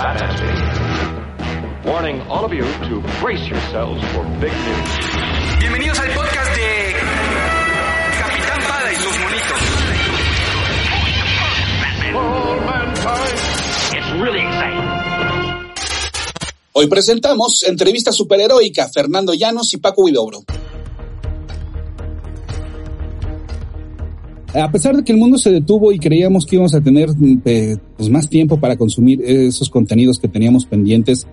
badass video. Warning all of you to brace yourselves for big news. Bienvenidos al podcast de Capitán Pada y sus monitos. It's really exciting. Hoy presentamos entrevista superheroica Fernando Llanos y Paco Huidobro. A pesar de que el mundo se detuvo y creíamos que íbamos a tener eh, pues más tiempo para consumir esos contenidos que teníamos pendientes,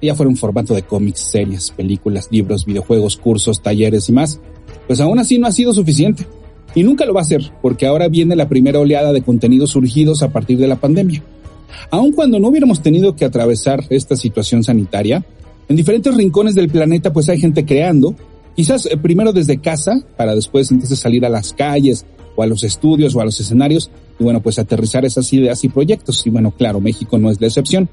ya fuera en formato de cómics, series, películas, libros, videojuegos, cursos, talleres y más, pues aún así no ha sido suficiente. Y nunca lo va a ser, porque ahora viene la primera oleada de contenidos surgidos a partir de la pandemia. Aun cuando no hubiéramos tenido que atravesar esta situación sanitaria, en diferentes rincones del planeta pues hay gente creando, quizás eh, primero desde casa, para después entonces salir a las calles a los estudios o a los escenarios y bueno pues aterrizar esas ideas y proyectos. Y bueno, claro, México no es la excepción.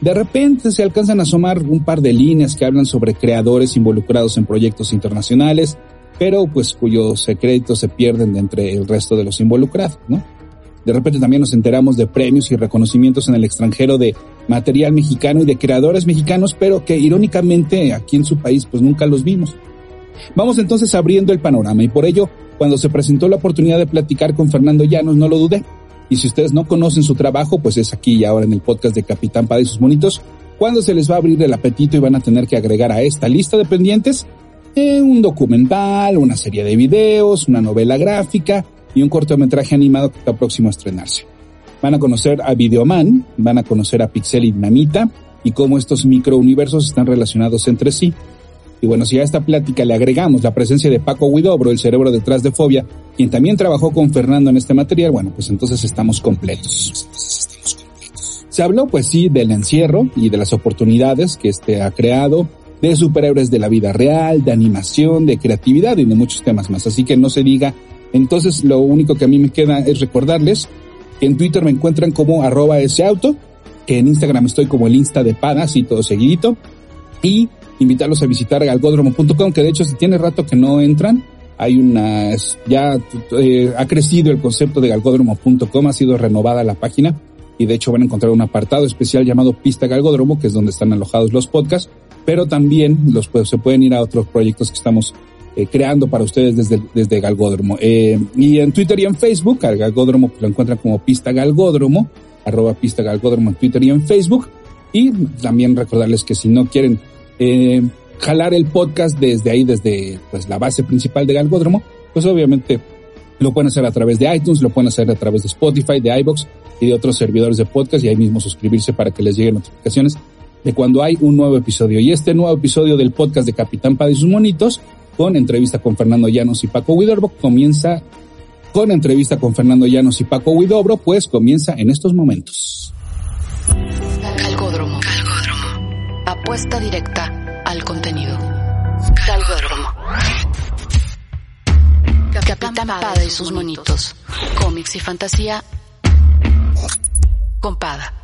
De repente se alcanzan a asomar un par de líneas que hablan sobre creadores involucrados en proyectos internacionales, pero pues cuyos secretos se pierden de entre el resto de los involucrados. De repente también nos enteramos de premios y reconocimientos en el extranjero de material mexicano y de creadores mexicanos, pero que irónicamente aquí en su país pues nunca los vimos. Vamos entonces abriendo el panorama y por ello, cuando se presentó la oportunidad de platicar con Fernando Llanos, no lo dudé. Y si ustedes no conocen su trabajo, pues es aquí y ahora en el podcast de Capitán Pada y sus monitos, cuando se les va a abrir el apetito y van a tener que agregar a esta lista de pendientes eh, un documental, una serie de videos, una novela gráfica y un cortometraje animado que está próximo a estrenarse. Van a conocer a Videoman, van a conocer a Pixel y Dinamita y cómo estos microuniversos están relacionados entre sí. Y bueno, si a esta plática le agregamos la presencia de Paco Huidobro, el cerebro detrás de Fobia, quien también trabajó con Fernando en este material, bueno, pues entonces estamos completos. Se habló, pues sí, del encierro y de las oportunidades que este ha creado, de superhéroes de la vida real, de animación, de creatividad y de muchos temas más. Así que no se diga. Entonces, lo único que a mí me queda es recordarles que en Twitter me encuentran como arroba ese auto, que en Instagram estoy como el Insta de Padas y todo seguidito, y invitarlos a visitar galgodromo.com, que de hecho si tiene rato que no entran, hay una, ya eh, ha crecido el concepto de galgodromo.com, ha sido renovada la página y de hecho van a encontrar un apartado especial llamado Pista Galgodromo, que es donde están alojados los podcasts, pero también los pues, se pueden ir a otros proyectos que estamos eh, creando para ustedes desde, desde Galgódromo. Eh, y en Twitter y en Facebook, al Galgódromo lo encuentran como Pista Galgódromo, arroba Pista Galgódromo en Twitter y en Facebook. Y también recordarles que si no quieren eh, jalar el podcast desde ahí, desde pues la base principal de Galgódromo, pues obviamente lo pueden hacer a través de iTunes, lo pueden hacer a través de Spotify, de iBox y de otros servidores de podcast y ahí mismo suscribirse para que les lleguen notificaciones de cuando hay un nuevo episodio. Y este nuevo episodio del podcast de Capitán Pada y sus monitos, con entrevista con Fernando Llanos y Paco Huidobro, comienza con entrevista con Fernando Llanos y Paco Huidobro, pues comienza en estos momentos. Apuesta directa al contenido. Calgódromo. Capitán Pada y sus monitos. Cómics y fantasía. Con Pada.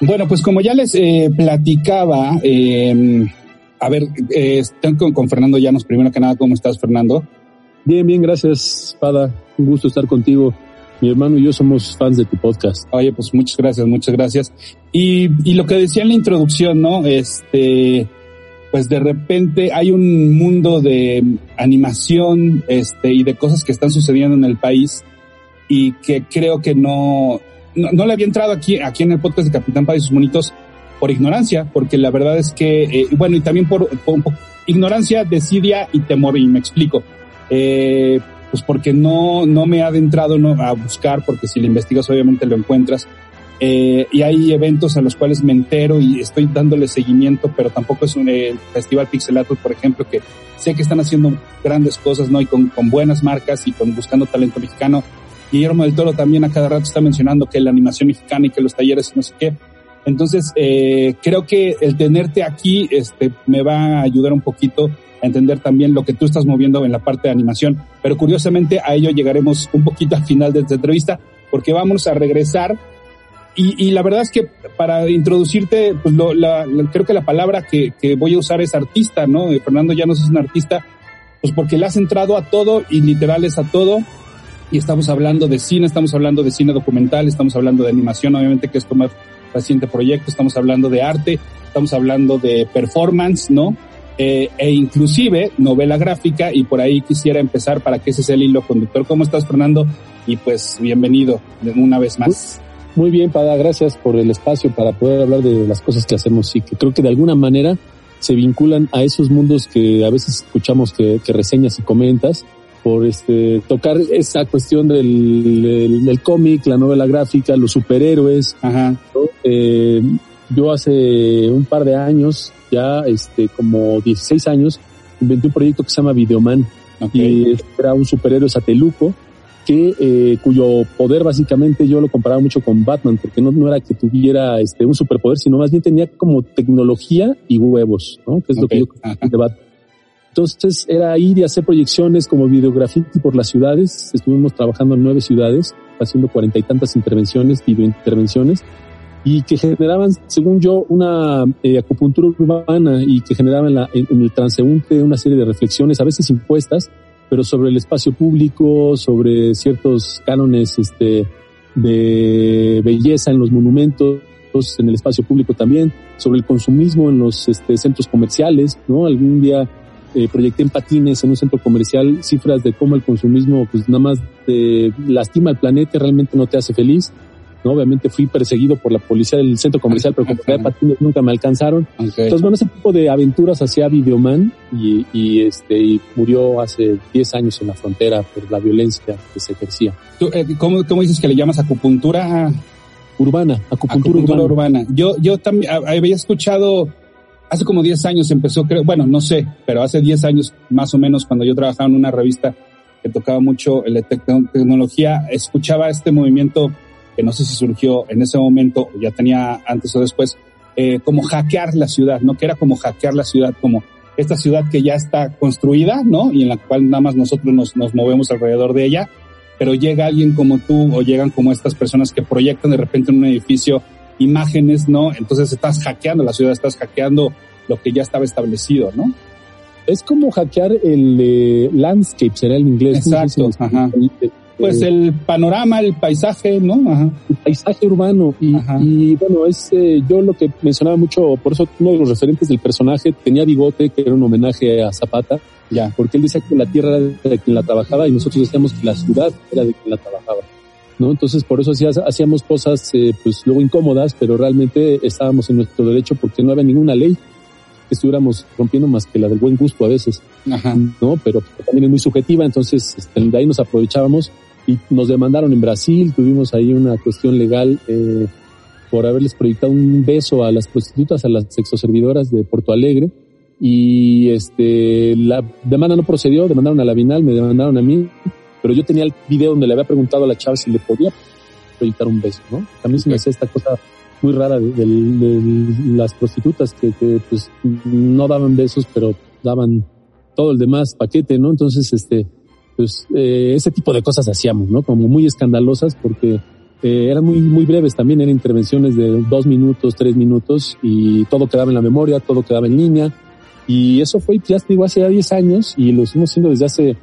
Bueno, pues como ya les eh, platicaba, eh, a ver, eh, estoy con, con, Fernando Llanos. Primero que nada, ¿cómo estás, Fernando? Bien, bien, gracias, Pada. Un gusto estar contigo. Mi hermano y yo somos fans de tu podcast. Oye, pues muchas gracias, muchas gracias. Y, y lo que decía en la introducción, ¿no? Este, pues de repente hay un mundo de animación, este, y de cosas que están sucediendo en el país y que creo que no, no, le había entrado aquí, aquí en el podcast de Capitán Pada y sus monitos por ignorancia, porque la verdad es que, eh, bueno, y también por, por, por, ignorancia, desidia y temor, y me explico. Eh, pues porque no, no me ha adentrado no, a buscar, porque si lo investigas obviamente lo encuentras. Eh, y hay eventos a los cuales me entero y estoy dándole seguimiento, pero tampoco es un el Festival Pixelato, por ejemplo, que sé que están haciendo grandes cosas, ¿no? Y con, con buenas marcas y con buscando talento mexicano Guillermo del Toro también a cada rato está mencionando que la animación mexicana y que los talleres y no sé qué. Entonces, eh, creo que el tenerte aquí este, me va a ayudar un poquito entender también lo que tú estás moviendo en la parte de animación. Pero curiosamente a ello llegaremos un poquito al final de esta entrevista, porque vamos a regresar. Y, y la verdad es que para introducirte, pues lo, la, la, creo que la palabra que, que, voy a usar es artista, ¿no? Fernando Llanos es un artista, pues porque le has entrado a todo y literal es a todo Y estamos hablando de cine, estamos hablando de cine documental, estamos hablando de animación, obviamente que es tu más reciente proyecto, estamos hablando de arte, estamos hablando de performance, ¿no? Eh, e inclusive novela gráfica y por ahí quisiera empezar para que ese sea el hilo conductor. ¿Cómo estás, Fernando? Y pues bienvenido una vez más. Muy bien, Pada, gracias por el espacio para poder hablar de las cosas que hacemos y que creo que de alguna manera se vinculan a esos mundos que a veces escuchamos que, reseñas y comentas por este tocar esa cuestión del, del, cómic, la novela gráfica, los superhéroes. Ajá. Eh, yo hace un par de años, ya este como 16 años, inventé un proyecto que se llama Videoman. Y era un superhéroe sateluco que eh, cuyo poder básicamente yo lo comparaba mucho con Batman, porque no, no era que tuviera este un superpoder, sino más bien tenía como tecnología y huevos, ¿no? Que es lo que yo de Batman. Entonces era ir y hacer proyecciones como videografía por las ciudades. Estuvimos trabajando en nueve ciudades, haciendo cuarenta y tantas intervenciones, videointervenciones, y que generaban, según yo, una eh, acupuntura urbana y que generaban la, en, el transeúnte una serie de reflexiones, a veces impuestas, pero sobre el espacio público, sobre ciertos cánones este, de belleza en los monumentos, en el espacio público también, sobre el consumismo en los este, centros comerciales, ¿no? Algún día eh, proyecté en patines en un centro comercial cifras de cómo el consumismo pues nada más te lastima al planeta realmente no te hace feliz ¿no? Obviamente fui perseguido por la policía del centro comercial, pero como patines nunca me alcanzaron. Entonces, bueno, ese tipo de aventuras hacía Videoman y, y, este, y murió hace 10 años en la frontera por la violencia que se ejercía. Eh, ¿cómo, ¿Cómo dices que le llamas acupuntura? Urbana, acupuntura, urbana. Yo, yo también había escuchado, hace como 10 años empezó, creo, bueno, no sé, pero hace 10 años más o menos cuando yo trabajaba en una revista que tocaba mucho la tecnología, escuchaba este movimiento que no sé si surgió en ese momento o ya tenía antes o después, eh, como hackear la ciudad, ¿no? Que era como hackear la ciudad, como esta ciudad que ya está construida, ¿no? Y en la cual nada más nosotros nos, nos movemos alrededor de ella, pero llega alguien como tú o llegan como estas personas que proyectan de repente en un edificio imágenes, ¿no? Entonces estás hackeando la ciudad, estás hackeando lo que ya estaba establecido, ¿no? Es como hackear el landscape, será el inglés. Exacto, ajá. Pues el panorama, el paisaje, ¿no? Ajá. El paisaje urbano. Y, y bueno, es eh, yo lo que mencionaba mucho, por eso uno de los referentes del personaje tenía bigote, que era un homenaje a Zapata, ya, porque él decía que la tierra era de quien la trabajaba y nosotros decíamos que la ciudad era de quien la trabajaba. ¿no? Entonces, por eso hacíamos cosas, eh, pues luego incómodas, pero realmente estábamos en nuestro derecho porque no había ninguna ley estuviéramos rompiendo más que la del buen gusto a veces, Ajá. ¿no? Pero también es muy subjetiva, entonces este, de ahí nos aprovechábamos y nos demandaron en Brasil, tuvimos ahí una cuestión legal eh, por haberles proyectado un beso a las prostitutas, a las sexoservidoras de Porto Alegre y este la demanda no procedió, demandaron a la Binal, me demandaron a mí, pero yo tenía el video donde le había preguntado a la chava si le podía proyectar un beso, ¿no? También se me hacía esta cosa muy rara de, las prostitutas que, pues no daban besos, pero daban todo el demás paquete, ¿no? Entonces, este, pues eh, ese tipo de cosas hacíamos, ¿no? Como muy escandalosas porque eh, eran muy, muy breves también, eran intervenciones de dos minutos, tres minutos y todo quedaba en la memoria, todo quedaba en línea. Y eso fue, ya digo, hace ya 10 años y lo estamos haciendo desde hace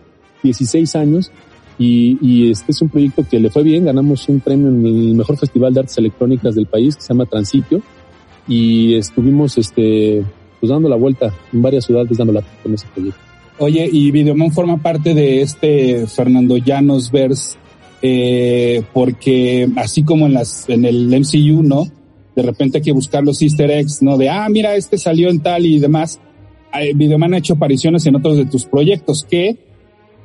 16 años. Y, y, este es un proyecto que le fue bien, ganamos un premio en el mejor festival de artes electrónicas del país que se llama Transitio y estuvimos este pues dando la vuelta en varias ciudades dando la con ese proyecto. Oye, y Videoman forma parte de este Fernando Llanos verse, eh, porque así como en las, en el MCU, ¿no? De repente hay que buscar los easter eggs, ¿no? De, ah, mira, este salió en tal y demás. Videoman ha hecho apariciones en otros de tus proyectos que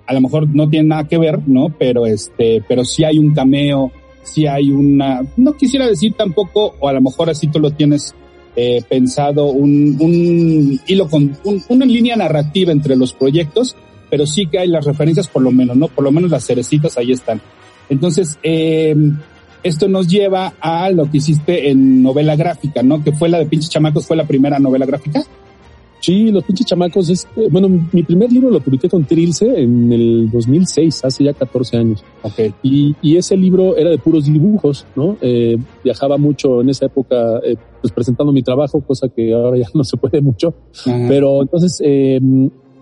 a lo mejor no tienen nada que ver, ¿no? Pero este, pero sí hay un cameo, sí hay una, no quisiera decir tampoco, o a lo mejor así tú lo tienes eh, pensado un, un hilo con una línea narrativa entre los proyectos, pero sí que hay las referencias por lo menos, ¿no? Por lo menos las cerecitas ahí están. Entonces, eh, esto nos lleva a lo que hiciste en novela gráfica, ¿no? Que fue la de Pinches Chamacos, fue la primera novela gráfica. Sí, Los Pinches Chamacos es, eh, bueno, mi primer libro lo publiqué con Trilce en el 2006, hace ya 14 años. Okay. Y, y ese libro era de puros dibujos, ¿no? Eh, viajaba mucho en esa época, eh, pues presentando mi trabajo, cosa que ahora ya no se puede mucho. Ajá. Pero entonces, eh,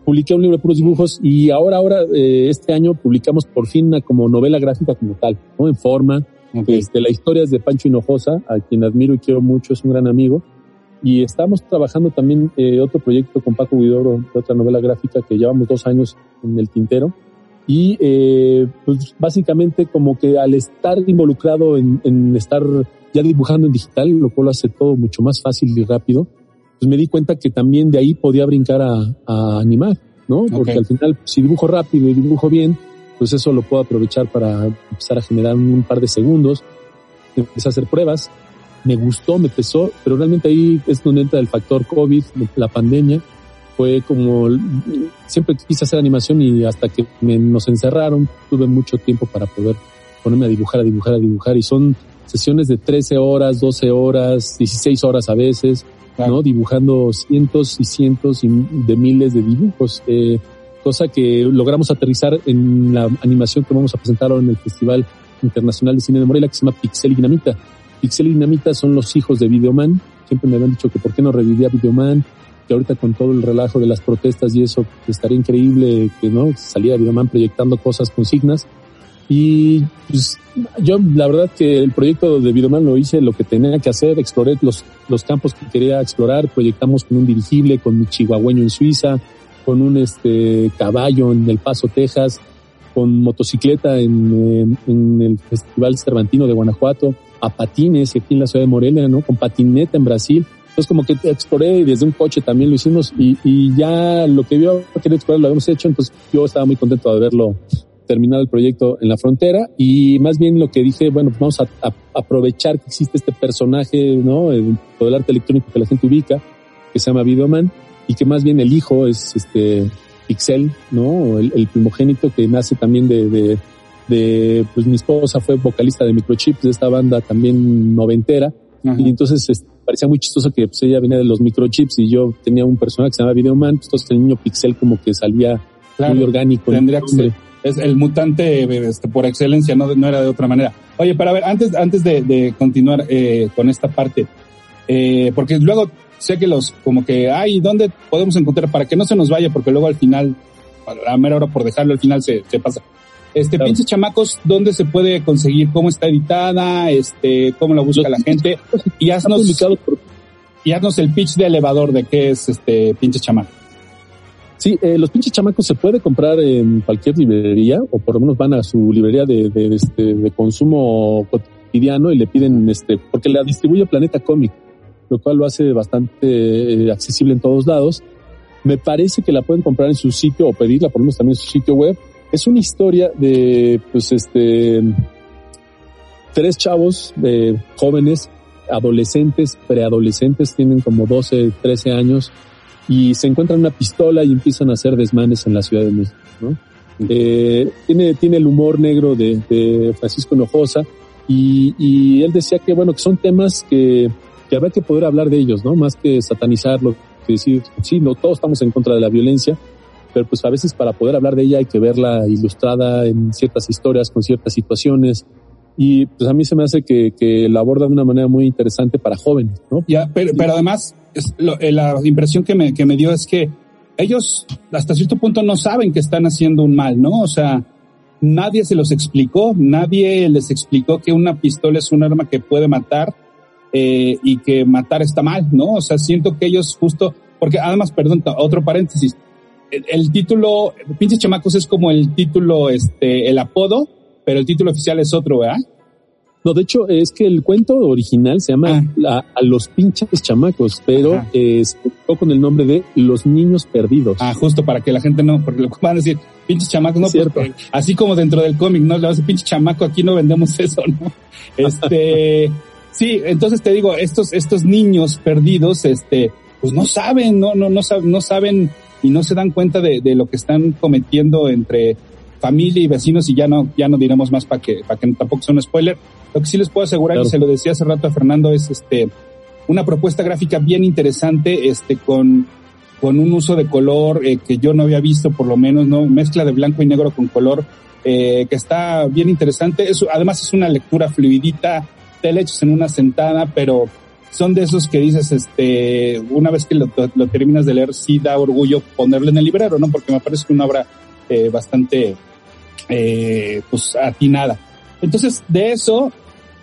publiqué un libro de puros dibujos y ahora, ahora, eh, este año publicamos por fin una como novela gráfica como tal, ¿no? En forma. Este, la historia es de Pancho Hinojosa, a quien admiro y quiero mucho, es un gran amigo. Y estamos trabajando también eh, otro proyecto con Paco Guidoro, de otra novela gráfica que llevamos dos años en el tintero. Y eh, pues básicamente como que al estar involucrado en, en estar ya dibujando en digital, lo cual hace todo mucho más fácil y rápido, pues me di cuenta que también de ahí podía brincar a, a animar, ¿no? Porque al final, si dibujo rápido y dibujo bien, pues eso lo puedo aprovechar para empezar a generar un par de segundos, empecé a hacer pruebas, me gustó, me pesó, pero realmente ahí es donde entra el factor COVID, la pandemia, fue como, siempre quise hacer animación y hasta que me, nos encerraron, tuve mucho tiempo para poder ponerme a dibujar, a dibujar, a dibujar y son sesiones de 13 horas, 12 horas, 16 horas a veces, ¿no? Dibujando cientos y cientos de miles de dibujos, eh, cosa que logramos aterrizar en la animación que vamos a presentar ahora en el Festival Internacional de Cine de Morelia que se llama Pixel y Dinamita. Pixel y Dinamita son los hijos de Videoman. Siempre me habían dicho que por qué no revivía Videoman, que ahorita con todo el relajo de las protestas y eso, estaría increíble que no saliera Videoman proyectando cosas con signas. Y pues, yo la verdad que el proyecto de Videoman lo hice lo que tenía que hacer, exploré los, los campos que quería explorar, proyectamos con un dirigible, con mi chihuahueño en Suiza, con un este caballo en El Paso, Texas, con motocicleta en, en, el Festival Cervantino de Guanajuato, a patines aquí en la ciudad de Morelia, ¿no? Con patineta en Brasil. Entonces como que exploré y desde un coche también lo hicimos y, y ya lo que yo quería explorar lo habíamos hecho, entonces yo estaba muy contento de haberlo terminado el proyecto en la frontera y más bien lo que dije, bueno, vamos a, aprovechar que existe este personaje, ¿no? El, todo el arte electrónico que la gente ubica, que se llama Videoman y que más bien el hijo es este Pixel, ¿no? El, primogénito que nace también de, de, de, pues mi esposa fue vocalista de Microchips, de esta banda también noventera, y entonces este, parecía muy chistoso que pues, ella venía de los microchips y yo tenía un personaje que se llama Videoman, pues, entonces el niño Pixel como que salía muy orgánico. Tendría que ser, es el mutante este, por excelencia, no, no era de otra manera. Oye, pero a ver, antes, antes de, de continuar eh, con esta parte, eh, porque luego sé que los, como que, ay, ¿dónde podemos encontrar? Para que no se nos vaya, porque luego al final, a la mera hora por dejarlo al final se, se pasa. Este, claro. pinche chamacos, ¿dónde se puede conseguir? ¿Cómo está editada? Este, ¿cómo la busca la gente? Y haznos, y haznos el pitch de elevador de qué es este pinche chamaco. Sí, eh, los pinches chamacos se puede comprar en cualquier librería, o por lo menos van a su librería de, de, este, de consumo cotidiano y le piden, este, porque la distribuye Planeta Comic lo cual lo hace bastante eh, accesible en todos lados. Me parece que la pueden comprar en su sitio o pedirla por lo menos también en su sitio web. Es una historia de, pues, este, tres chavos de jóvenes, adolescentes, preadolescentes, tienen como 12, 13 años y se encuentran una pistola y empiezan a hacer desmanes en la Ciudad de México, ¿no? Eh, tiene, tiene el humor negro de, de Francisco Hinojosa y, y él decía que, bueno, que son temas que que habrá que poder hablar de ellos, ¿no? Más que satanizarlo, que decir, sí, no, todos estamos en contra de la violencia, pero pues a veces para poder hablar de ella hay que verla ilustrada en ciertas historias, con ciertas situaciones, y pues a mí se me hace que, que la aborda de una manera muy interesante para jóvenes, ¿no? Ya, pero, pero además, es lo, eh, la impresión que me, que me dio es que ellos hasta cierto punto no saben que están haciendo un mal, ¿no? O sea, nadie se los explicó, nadie les explicó que una pistola es un arma que puede matar eh, y que matar está mal, ¿no? O sea, siento que ellos justo, porque además, perdón, otro paréntesis, el, el título, pinches chamacos es como el título, este, el apodo, pero el título oficial es otro, ¿verdad? No, de hecho, es que el cuento original se llama ah. a, a, los pinches chamacos, pero eh, se con el nombre de Los Niños Perdidos. Ah, justo para que la gente no, porque lo van a decir, pinches chamacos, no, Cierto. Pues, así como dentro del cómic, ¿no? Le vas a decir, pinche chamaco, aquí no vendemos eso, ¿no? Este, Sí, entonces te digo, estos, estos niños perdidos, este, pues no saben, no, no, no, no saben y no se dan cuenta de, de lo que están cometiendo entre familia y vecinos y ya no, ya no diremos más para que, para que tampoco sea un spoiler. Lo que sí les puedo asegurar, claro. y se lo decía hace rato a Fernando, es este, una propuesta gráfica bien interesante, este, con, con un uso de color eh, que yo no había visto, por lo menos, ¿no? Mezcla de blanco y negro con color, eh, que está bien interesante. Eso, además es una lectura fluidita, telehechos en una sentada, pero son de esos que dices, este, una vez que lo, terminas de leer, sí da orgullo ponerle en el librero, ¿no? Porque me parece que una obra eh, bastante, eh, pues, atinada. Entonces, de eso,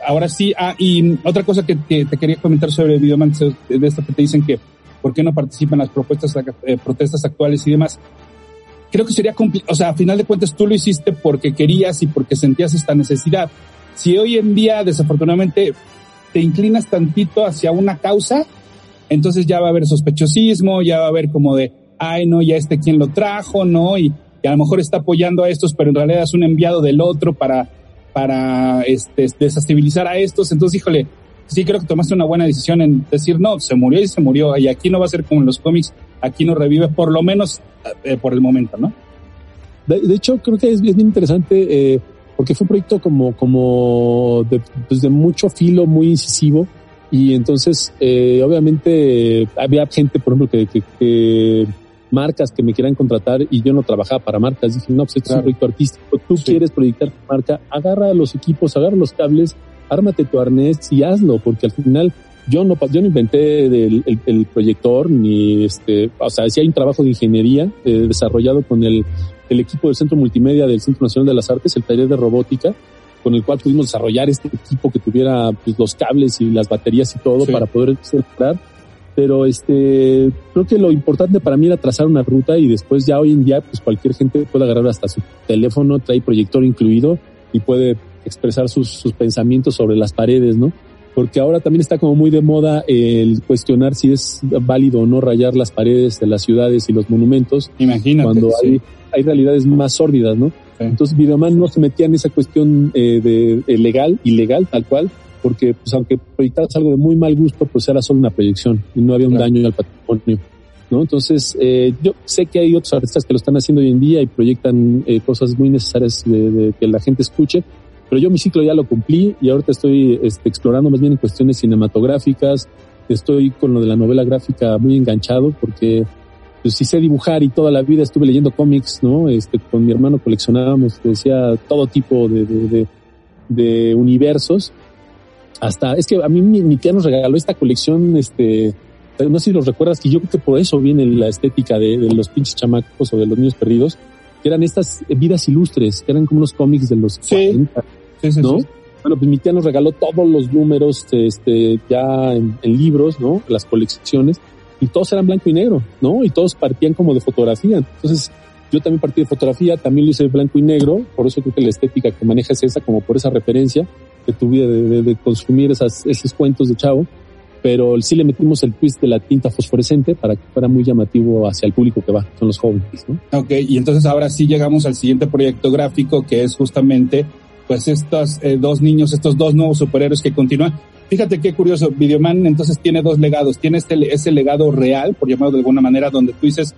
ahora sí, ah, y otra cosa que, te quería comentar sobre Videoman, de esto que te dicen que, ¿por qué no participan las propuestas, eh, protestas actuales y demás? Creo que sería o sea, a final de cuentas tú lo hiciste porque querías y porque sentías esta necesidad. Si hoy en día, desafortunadamente, te inclinas tantito hacia una causa, entonces ya va a haber sospechosismo, ya va a haber como de, ay, no, ya este quien lo trajo, ¿no? Y, a lo mejor está apoyando a estos, pero en realidad es un enviado del otro para, para este, desestabilizar a estos. Entonces, híjole, sí creo que tomaste una buena decisión en decir, no, se murió y se murió, y aquí no va a ser como en los cómics, aquí no revive, por lo menos eh, por el momento, ¿no? De, hecho, creo que es bien interesante. Eh, porque fue un proyecto como, como de, pues de mucho filo, muy incisivo. Y entonces, eh, obviamente, había gente, por ejemplo, que, que, marcas que me quieran contratar y yo no trabajaba para marcas. Dije, no, pues este es un proyecto artístico. Tú quieres proyectar tu marca, agarra los equipos, agarra los cables, ármate tu arnés y hazlo, porque al final yo no, yo no inventé el, el, proyector ni este, o sea, si hay un trabajo de ingeniería eh, desarrollado con el el equipo del Centro Multimedia del Centro Nacional de las Artes, el taller de robótica, con el cual pudimos desarrollar este equipo que tuviera pues, los cables y las baterías y todo para poder celebrar. Pero este, creo que lo importante para mí era trazar una ruta y después ya hoy en día, pues cualquier gente puede agarrar hasta su teléfono, trae proyector incluido y puede expresar sus, sus pensamientos sobre las paredes, ¿no? Porque ahora también está como muy de moda el cuestionar si es válido o no rayar las paredes de las ciudades y los monumentos. Imagínate. Cuando hay hay realidades más sórdidas, ¿no? Entonces Videoman no se metía en esa cuestión eh, de, legal, ilegal, tal cual, porque pues aunque proyectaras algo de muy mal gusto, pues era solo una proyección y no había un daño al patrimonio. ¿no? Entonces, eh, yo sé que hay otros artistas que lo están haciendo hoy en día y proyectan eh, cosas muy necesarias de, de, que la gente escuche, pero yo mi ciclo ya lo cumplí y ahorita estoy este, explorando más bien en cuestiones cinematográficas, estoy con lo de la novela gráfica muy enganchado porque pues sí sé dibujar y toda la vida estuve leyendo cómics, ¿no? Este, con mi hermano coleccionábamos, te decía, todo tipo de, de, de, universos. Hasta, es que a mí mi, tía nos regaló esta colección, este, no sé si los recuerdas, que yo creo que por eso viene la estética de, de los pinches chamacos o de los niños perdidos, que eran estas vidas ilustres, que eran como unos cómics de los sí. Sí, ¿no? Bueno, pues mi tía nos regaló todos los números, este, ya en, en libros, ¿no? Las colecciones y todos eran blanco y negro, ¿no? Y todos partían como de fotografía. Entonces, yo también partí de fotografía, también lo hice de blanco y negro, por eso creo que la estética que maneja es esa, como por esa referencia que tuve de, de, consumir esas, esos cuentos de chavo, pero sí le metimos el twist de la tinta fosforescente para que fuera muy llamativo hacia el público que va, son los jóvenes, ¿no? Ok, y entonces ahora sí llegamos al siguiente proyecto gráfico que es justamente pues estos eh, dos niños, estos dos nuevos superhéroes que continúan. Fíjate qué curioso, Videoman entonces tiene dos legados. Tiene este, ese legado real, por llamarlo de alguna manera, donde tú dices,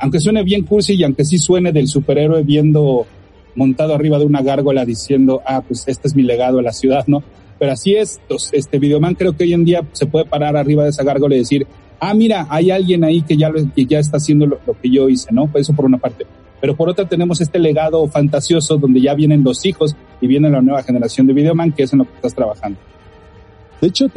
aunque suene bien cursi y aunque sí suene del superhéroe viendo montado arriba de una gárgola diciendo, ah, pues este es mi legado a la ciudad, ¿no? Pero así es, este Videoman creo que hoy en día se puede parar arriba de esa gárgola y decir, ah, mira, hay alguien ahí que ya, que ya está haciendo lo, que yo hice, ¿no? Pues eso por una parte. Pero por otra tenemos este legado fantasioso donde ya vienen los hijos y viene la nueva generación de Videoman, que es en lo que estás trabajando. De hecho,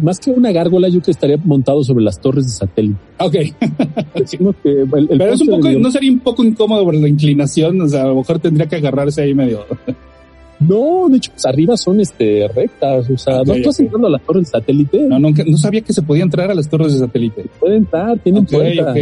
más que una gárgola, yo que estaría montado sobre las torres de satélite. Ok. Pero es un poco, ¿no sería un poco incómodo por la inclinación? O sea, a lo mejor tendría que agarrarse ahí medio. No, de hecho, pues arriba son este rectas, o sea, no estás entrando a las torres de satélite. No, no, no sabía que se podía entrar a las torres de satélite. Pueden entrar, tienen puerta.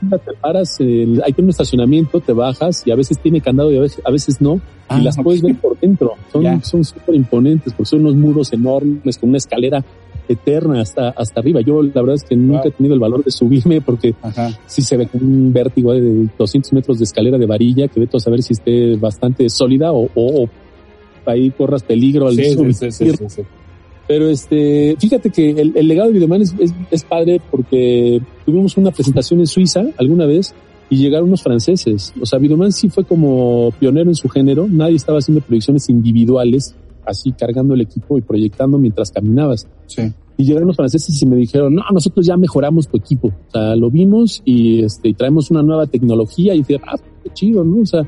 Te paras, hay un estacionamiento, te bajas y a veces tiene candado y a veces, a veces no y las puedes ver por dentro. Son, son súper imponentes porque son unos muros enormes con una escalera eterna hasta, hasta arriba. Yo la verdad es que nunca he tenido el valor de subirme porque si se ve un vértigo de 200 metros de escalera de varilla que ve a saber si esté bastante sólida o, o, ahí corras peligro al subir. Pero este, fíjate que el, legado de Videoman es, es, es padre porque tuvimos una presentación en Suiza alguna vez y llegaron unos franceses. O sea, Videoman sí fue como pionero en su género. Nadie estaba haciendo proyecciones individuales, así cargando el equipo y proyectando mientras caminabas. Sí. Y llegaron los franceses y me dijeron, no, nosotros ya mejoramos tu equipo. O sea, lo vimos y, este, y traemos una nueva tecnología y dije, ah, qué chido, ¿no? O sea,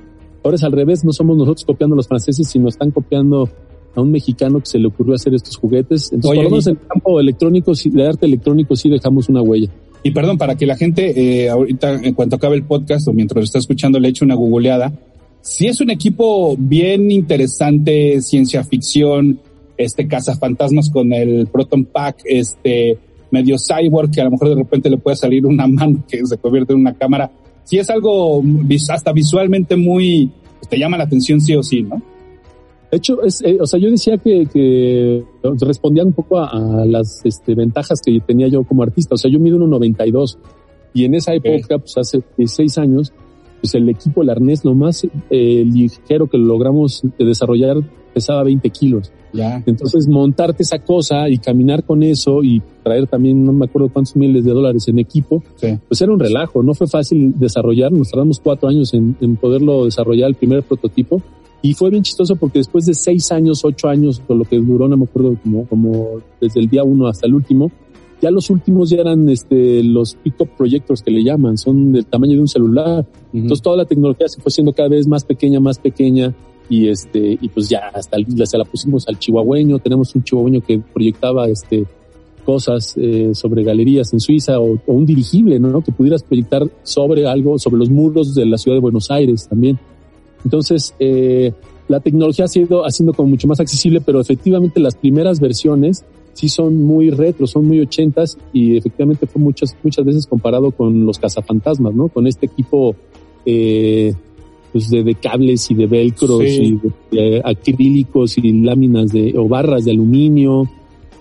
ahora es al revés, no somos nosotros copiando a los franceses, sino están copiando a un mexicano que se le ocurrió hacer estos juguetes. Entonces, por lo menos en el campo electrónico, de arte electrónico, sí dejamos una huella. Y perdón, para que la gente, eh, ahorita, en cuanto acabe el podcast o mientras lo está escuchando, le eche una googleada. Si es un equipo bien interesante, ciencia ficción, este cazafantasmas con el Proton Pack, este medio cyborg que a lo mejor de repente le puede salir una mano que se convierte en una cámara. Si es algo hasta visualmente muy, te llama la atención sí o sí, ¿no? De hecho, es, eh, o sea, yo decía que, que respondía un poco a, las este, ventajas que tenía yo como artista. O sea, yo mido 1,92 y en esa época, pues hace seis años, pues el equipo, el arnés, lo más eh, ligero que logramos desarrollar pesaba 20 kilos. Ya. Entonces, montarte esa cosa y caminar con eso y traer también, no me acuerdo cuántos miles de dólares en equipo, pues era un relajo. No fue fácil desarrollar. Nos tardamos cuatro años en, en poderlo desarrollar el primer prototipo y fue bien chistoso porque después de seis años, ocho años, con lo que duró, no me acuerdo, como, como desde el día uno hasta el último, ya los últimos ya eran este, los pick-up proyectos que le llaman, son del tamaño de un celular. Entonces toda la tecnología se fue haciendo cada vez más pequeña, más pequeña y este, y pues ya hasta se la pusimos al chihuahueño, tenemos un chihuahueño que proyectaba este, cosas eh, sobre galerías en Suiza o, o, un dirigible, ¿no? Que pudieras proyectar sobre algo, sobre los muros de la ciudad de Buenos Aires también. Entonces, eh, la tecnología ha sido haciendo como mucho más accesible, pero efectivamente las primeras versiones sí son muy retro, son muy ochentas y efectivamente fue muchas, muchas veces comparado con los cazafantasmas, ¿no? Con este equipo eh, pues de, cables y de velcros y de, acrílicos y láminas de o barras de aluminio,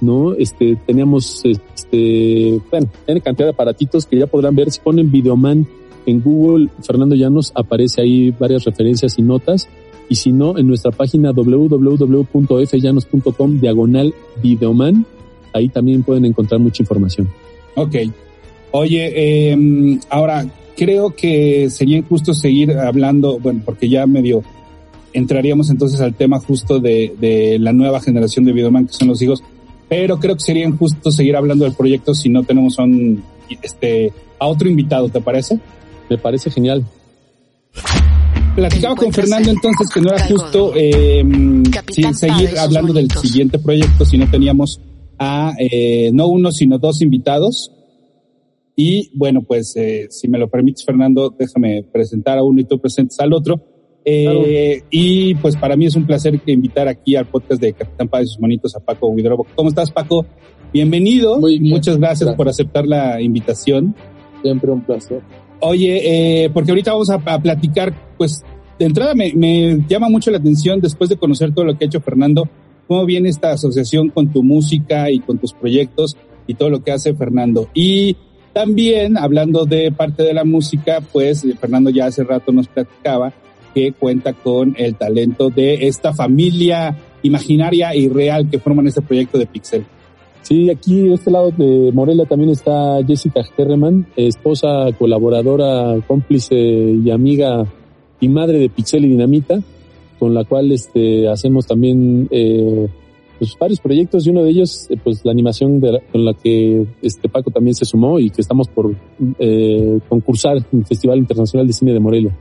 ¿no? Este teníamos este bueno, tiene cantidad de aparatitos que ya podrán ver si ponen Videoman en Google, Fernando Llanos, aparece ahí varias referencias y notas. Y si no, en nuestra página www.fllanos.com diagonal videoman, ahí también pueden encontrar mucha información. Ok. Oye, em, ahora creo que sería injusto seguir hablando, bueno, porque ya medio entraríamos entonces al tema justo de, de la nueva generación de Videoman, que son los hijos, pero creo que sería injusto seguir hablando del proyecto si no tenemos un, este, a otro invitado, ¿te parece? Me parece genial. Platicaba con Fernando entonces que no era justo eh, seguir hablando del siguiente proyecto si no teníamos a eh, no uno sino dos invitados. Y bueno, pues eh, si me lo permites Fernando, déjame presentar a uno y tú presentes al otro. Eh, Y pues para mí es un placer invitar aquí al podcast de Capitán Paz y sus monitos a Paco Vidrobo. ¿Cómo estás Paco? Bienvenido. Muy Muchas gracias por aceptar la invitación. Siempre un placer. Oye, eh, porque ahorita vamos a, platicar, pues de entrada me, me, llama mucho la atención después de conocer todo lo que ha hecho Fernando, cómo viene esta asociación con tu música y con tus proyectos y todo lo que hace Fernando. Y también, hablando de parte de la música, pues Fernando ya hace rato nos platicaba que cuenta con el talento de esta familia imaginaria y real que forman este proyecto de Pixel. Sí, aquí de este lado de Morelia también está Jessica Herreman, esposa, colaboradora, cómplice y amiga y madre de Pixel y Dinamita, con la cual este, hacemos también eh, pues, varios proyectos y uno de ellos, eh, pues la animación con la que este Paco también se sumó y que estamos por eh, concursar en el Festival Internacional de Cine de Morelia.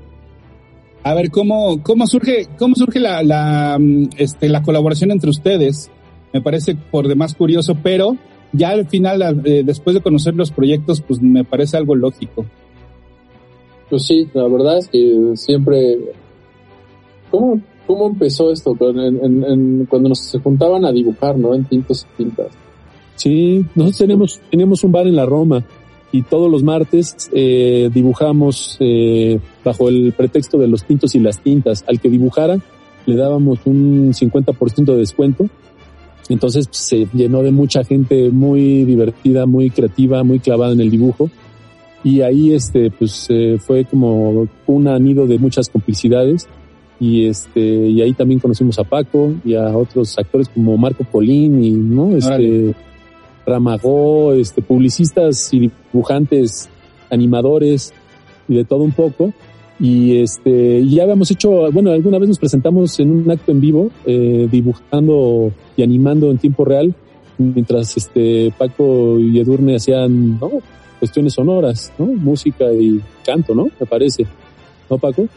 A ver, ¿cómo, cómo surge, cómo surge la, la, mm, este, la colaboración entre ustedes? Me parece por demás curioso, pero ya al final, eh, después de conocer los proyectos, pues me parece algo lógico. Pues sí, la verdad es que siempre... ¿Cómo, cómo empezó esto? cuando nos juntaban a dibujar, ¿no? En tintos y tintas. Sí, nosotros tenemos, tenemos un bar en la Roma y todos los martes eh, dibujamos eh, bajo el pretexto de los tintos y las tintas. Al que dibujara le dábamos un 50% de descuento entonces pues, se llenó de mucha gente muy divertida, muy creativa, muy clavada en el dibujo. Y ahí este, pues eh, fue como un anido de muchas complicidades. Y este, y ahí también conocimos a Paco y a otros actores como Marco Polini, ¿no? Este, Ramagó, este, publicistas y dibujantes, animadores y de todo un poco y este ya habíamos hecho bueno alguna vez nos presentamos en un acto en vivo eh, dibujando y animando en tiempo real mientras este Paco y Edurne hacían ¿no? cuestiones sonoras no música y canto no me parece no Paco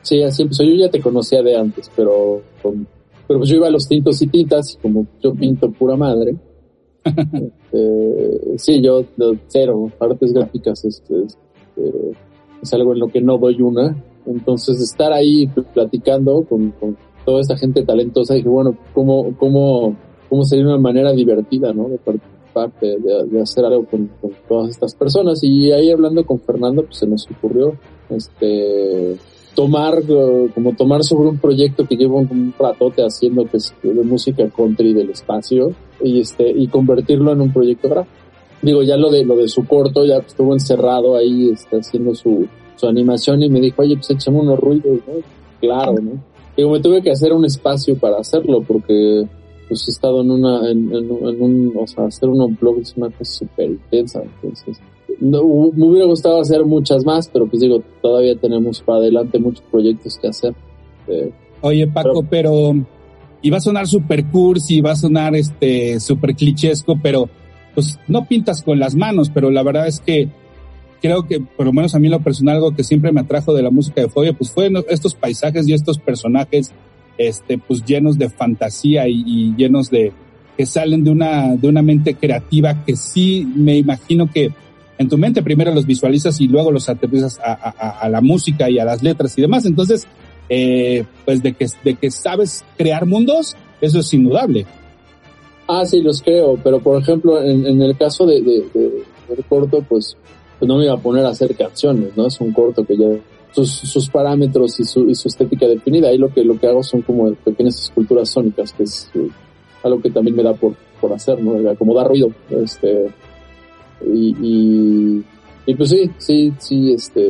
sí así empezó yo ya te conocía de antes pero pero pues yo iba a los tintos y tintas, como yo pinto pura madre. este, sí, yo cero, artes gráficas este, este, es algo en lo que no doy una. Entonces estar ahí platicando con, con toda esa gente talentosa, dije, bueno, ¿cómo, cómo, cómo sería una manera divertida, ¿no? De participar, de, de hacer algo con, con, todas estas personas. Y ahí hablando con Fernando, pues se nos ocurrió, este, tomar, como tomar sobre un proyecto que llevo un ratote haciendo, que es de música country del espacio, y este, y convertirlo en un proyecto gráfico. Digo, ya lo de, lo de su corto, ya estuvo encerrado ahí, está haciendo su, su animación y me dijo, oye, pues echamos unos ruidos, ¿no? Claro, ¿no? Digo, me tuve que hacer un espacio para hacerlo porque pues he estado en una, en, en, un, o sea, hacer un blog es una cosa súper intensa, entonces no, me hubiera gustado hacer muchas más, pero pues digo, todavía tenemos para adelante muchos proyectos que hacer. Eh, Oye, Paco, pero, y va a sonar super cursi, va a sonar este super clichesco, pero pues no pintas con las manos, pero la verdad es que creo que, por lo menos a mí lo personal, algo que siempre me atrajo de la música de Fobia, pues fue estos paisajes y estos personajes, este, pues llenos de fantasía y, llenos de, que salen de una, de una mente creativa que sí me imagino que en tu mente primero los visualizas y luego los aterrizas a la música y a las letras y demás. Entonces, eh, pues de que, de que sabes crear mundos, eso es indudable. Ah, sí, los creo, pero por ejemplo, en, en el caso de, de, de, del corto, pues, pues, no me iba a poner a hacer canciones, ¿no? Es un corto que ya sus, sus parámetros y su, y su estética definida. Ahí lo que, lo que hago son como pequeñas esculturas sónicas, que es eh, algo que también me da por, por hacer, ¿no? Como dar ruido, este, y, y, y, pues sí, sí, sí, este,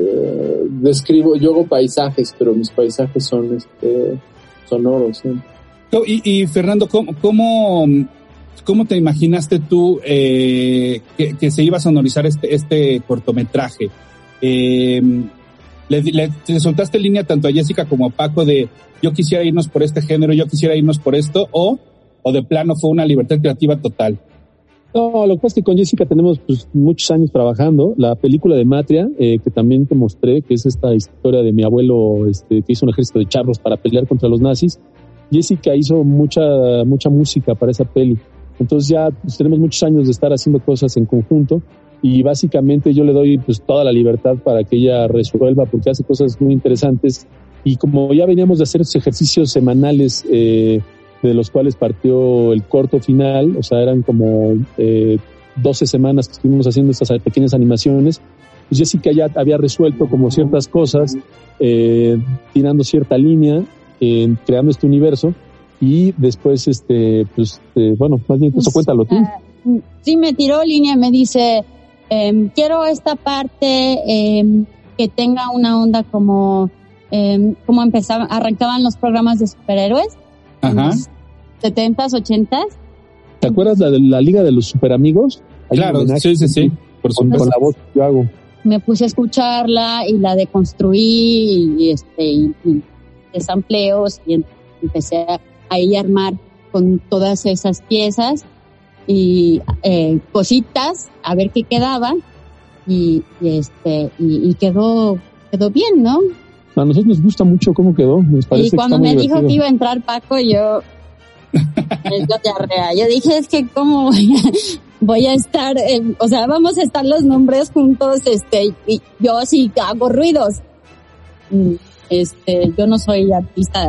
describo, yo hago paisajes, pero mis paisajes son, este, sonoros. ¿sí? Y, y Fernando, ¿cómo, cómo, cómo te imaginaste tú eh, que, que, se iba a sonorizar este, este cortometraje? Eh, le, le, le, soltaste línea tanto a Jessica como a Paco de yo quisiera irnos por este género, yo quisiera irnos por esto, o, o de plano fue una libertad creativa total? No, lo que pasa es que con Jessica tenemos pues, muchos años trabajando. La película de Matria, eh, que también te mostré, que es esta historia de mi abuelo este, que hizo un ejército de charros para pelear contra los nazis. Jessica hizo mucha, mucha música para esa peli. Entonces ya pues, tenemos muchos años de estar haciendo cosas en conjunto y básicamente yo le doy pues toda la libertad para que ella resuelva porque hace cosas muy interesantes. Y como ya veníamos de hacer esos ejercicios semanales eh, de los cuales partió el corto final, o sea, eran como eh, 12 semanas que estuvimos haciendo estas pequeñas animaciones, pues Jessica ya había resuelto como ciertas cosas, eh, tirando cierta línea, eh, creando este universo, y después, este, pues, eh, bueno, más bien, eso cuéntalo tú. Uh, sí, me tiró línea, me dice, eh, quiero esta parte em, que tenga una onda como, em, como empezaban, arrancaban los programas de superhéroes. Ajá. 70s, 80s. ¿Te acuerdas la de la Liga de los Superamigos? Claro, sí, sí, sí, por supuesto. Con la voz que yo hago. Me puse a escucharla y la deconstruí y, y este, y, y desempleos y empecé a, ahí armar con todas esas piezas y eh, cositas a ver qué quedaba y, y este y, y, quedó quedó bien, ¿no? A nosotros nos gusta mucho cómo quedó. Nos parece y cuando que me dijo que iba a entrar Paco, yo yo dije, es que cómo voy a, voy a estar, eh, o sea, vamos a estar los nombres juntos, este, y yo sí hago ruidos. Este, yo no soy artista,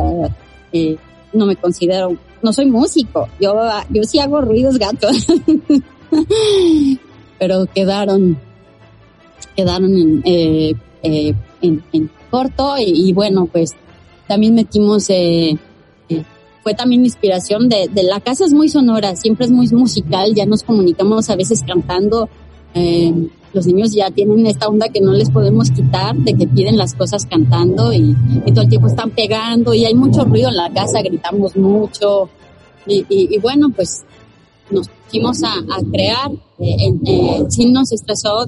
eh, no me considero, no soy músico, yo, yo sí hago ruidos gatos. Pero quedaron, quedaron en, eh, eh, en, en corto y, y, bueno, pues también metimos, eh, fue también inspiración de, de, la casa es muy sonora, siempre es muy musical, ya nos comunicamos a veces cantando, eh, los niños ya tienen esta onda que no les podemos quitar, de que piden las cosas cantando y, y todo el tiempo están pegando y hay mucho ruido en la casa, gritamos mucho y, y, y bueno, pues nos pusimos a, a crear, eh, eh, sí nos estresó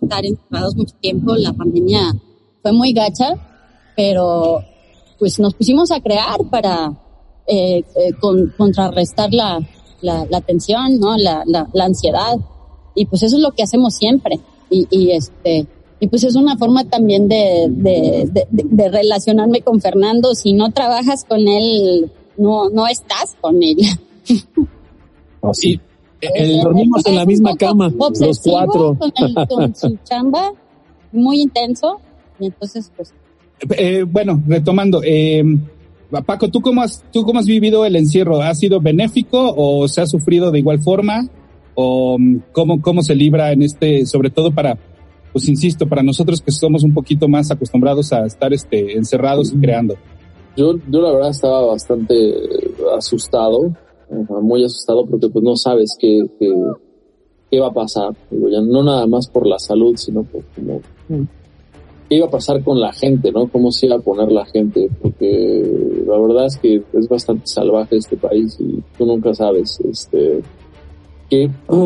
estar encerrados mucho tiempo, la pandemia fue muy gacha, pero pues nos pusimos a crear para eh, eh, con, contrarrestar la, la, la, tensión, ¿no? La, la, la, ansiedad. Y pues eso es lo que hacemos siempre. Y, y este, y pues es una forma también de, de, de, de, relacionarme con Fernando. Si no trabajas con él no, no estás con ella. Así. Eh, dormimos en la misma cama, los cuatro. Con, su chamba, muy intenso. Y entonces, pues. Eh, bueno, retomando, eh, Paco, ¿tú cómo, has, ¿tú cómo has vivido el encierro? ¿Ha sido benéfico o se ha sufrido de igual forma? ¿O mm, cómo, cómo se libra en este, sobre todo para, pues insisto, para nosotros que somos un poquito más acostumbrados a estar este, encerrados y creando? Yo, yo la verdad estaba bastante asustado, muy asustado porque pues no sabes qué, qué, va a pasar. ya no nada más por la salud, sino por como qué iba a pasar con la gente, ¿no? Cómo se iba a poner la gente, porque la verdad es que es bastante salvaje este país y tú nunca sabes, este,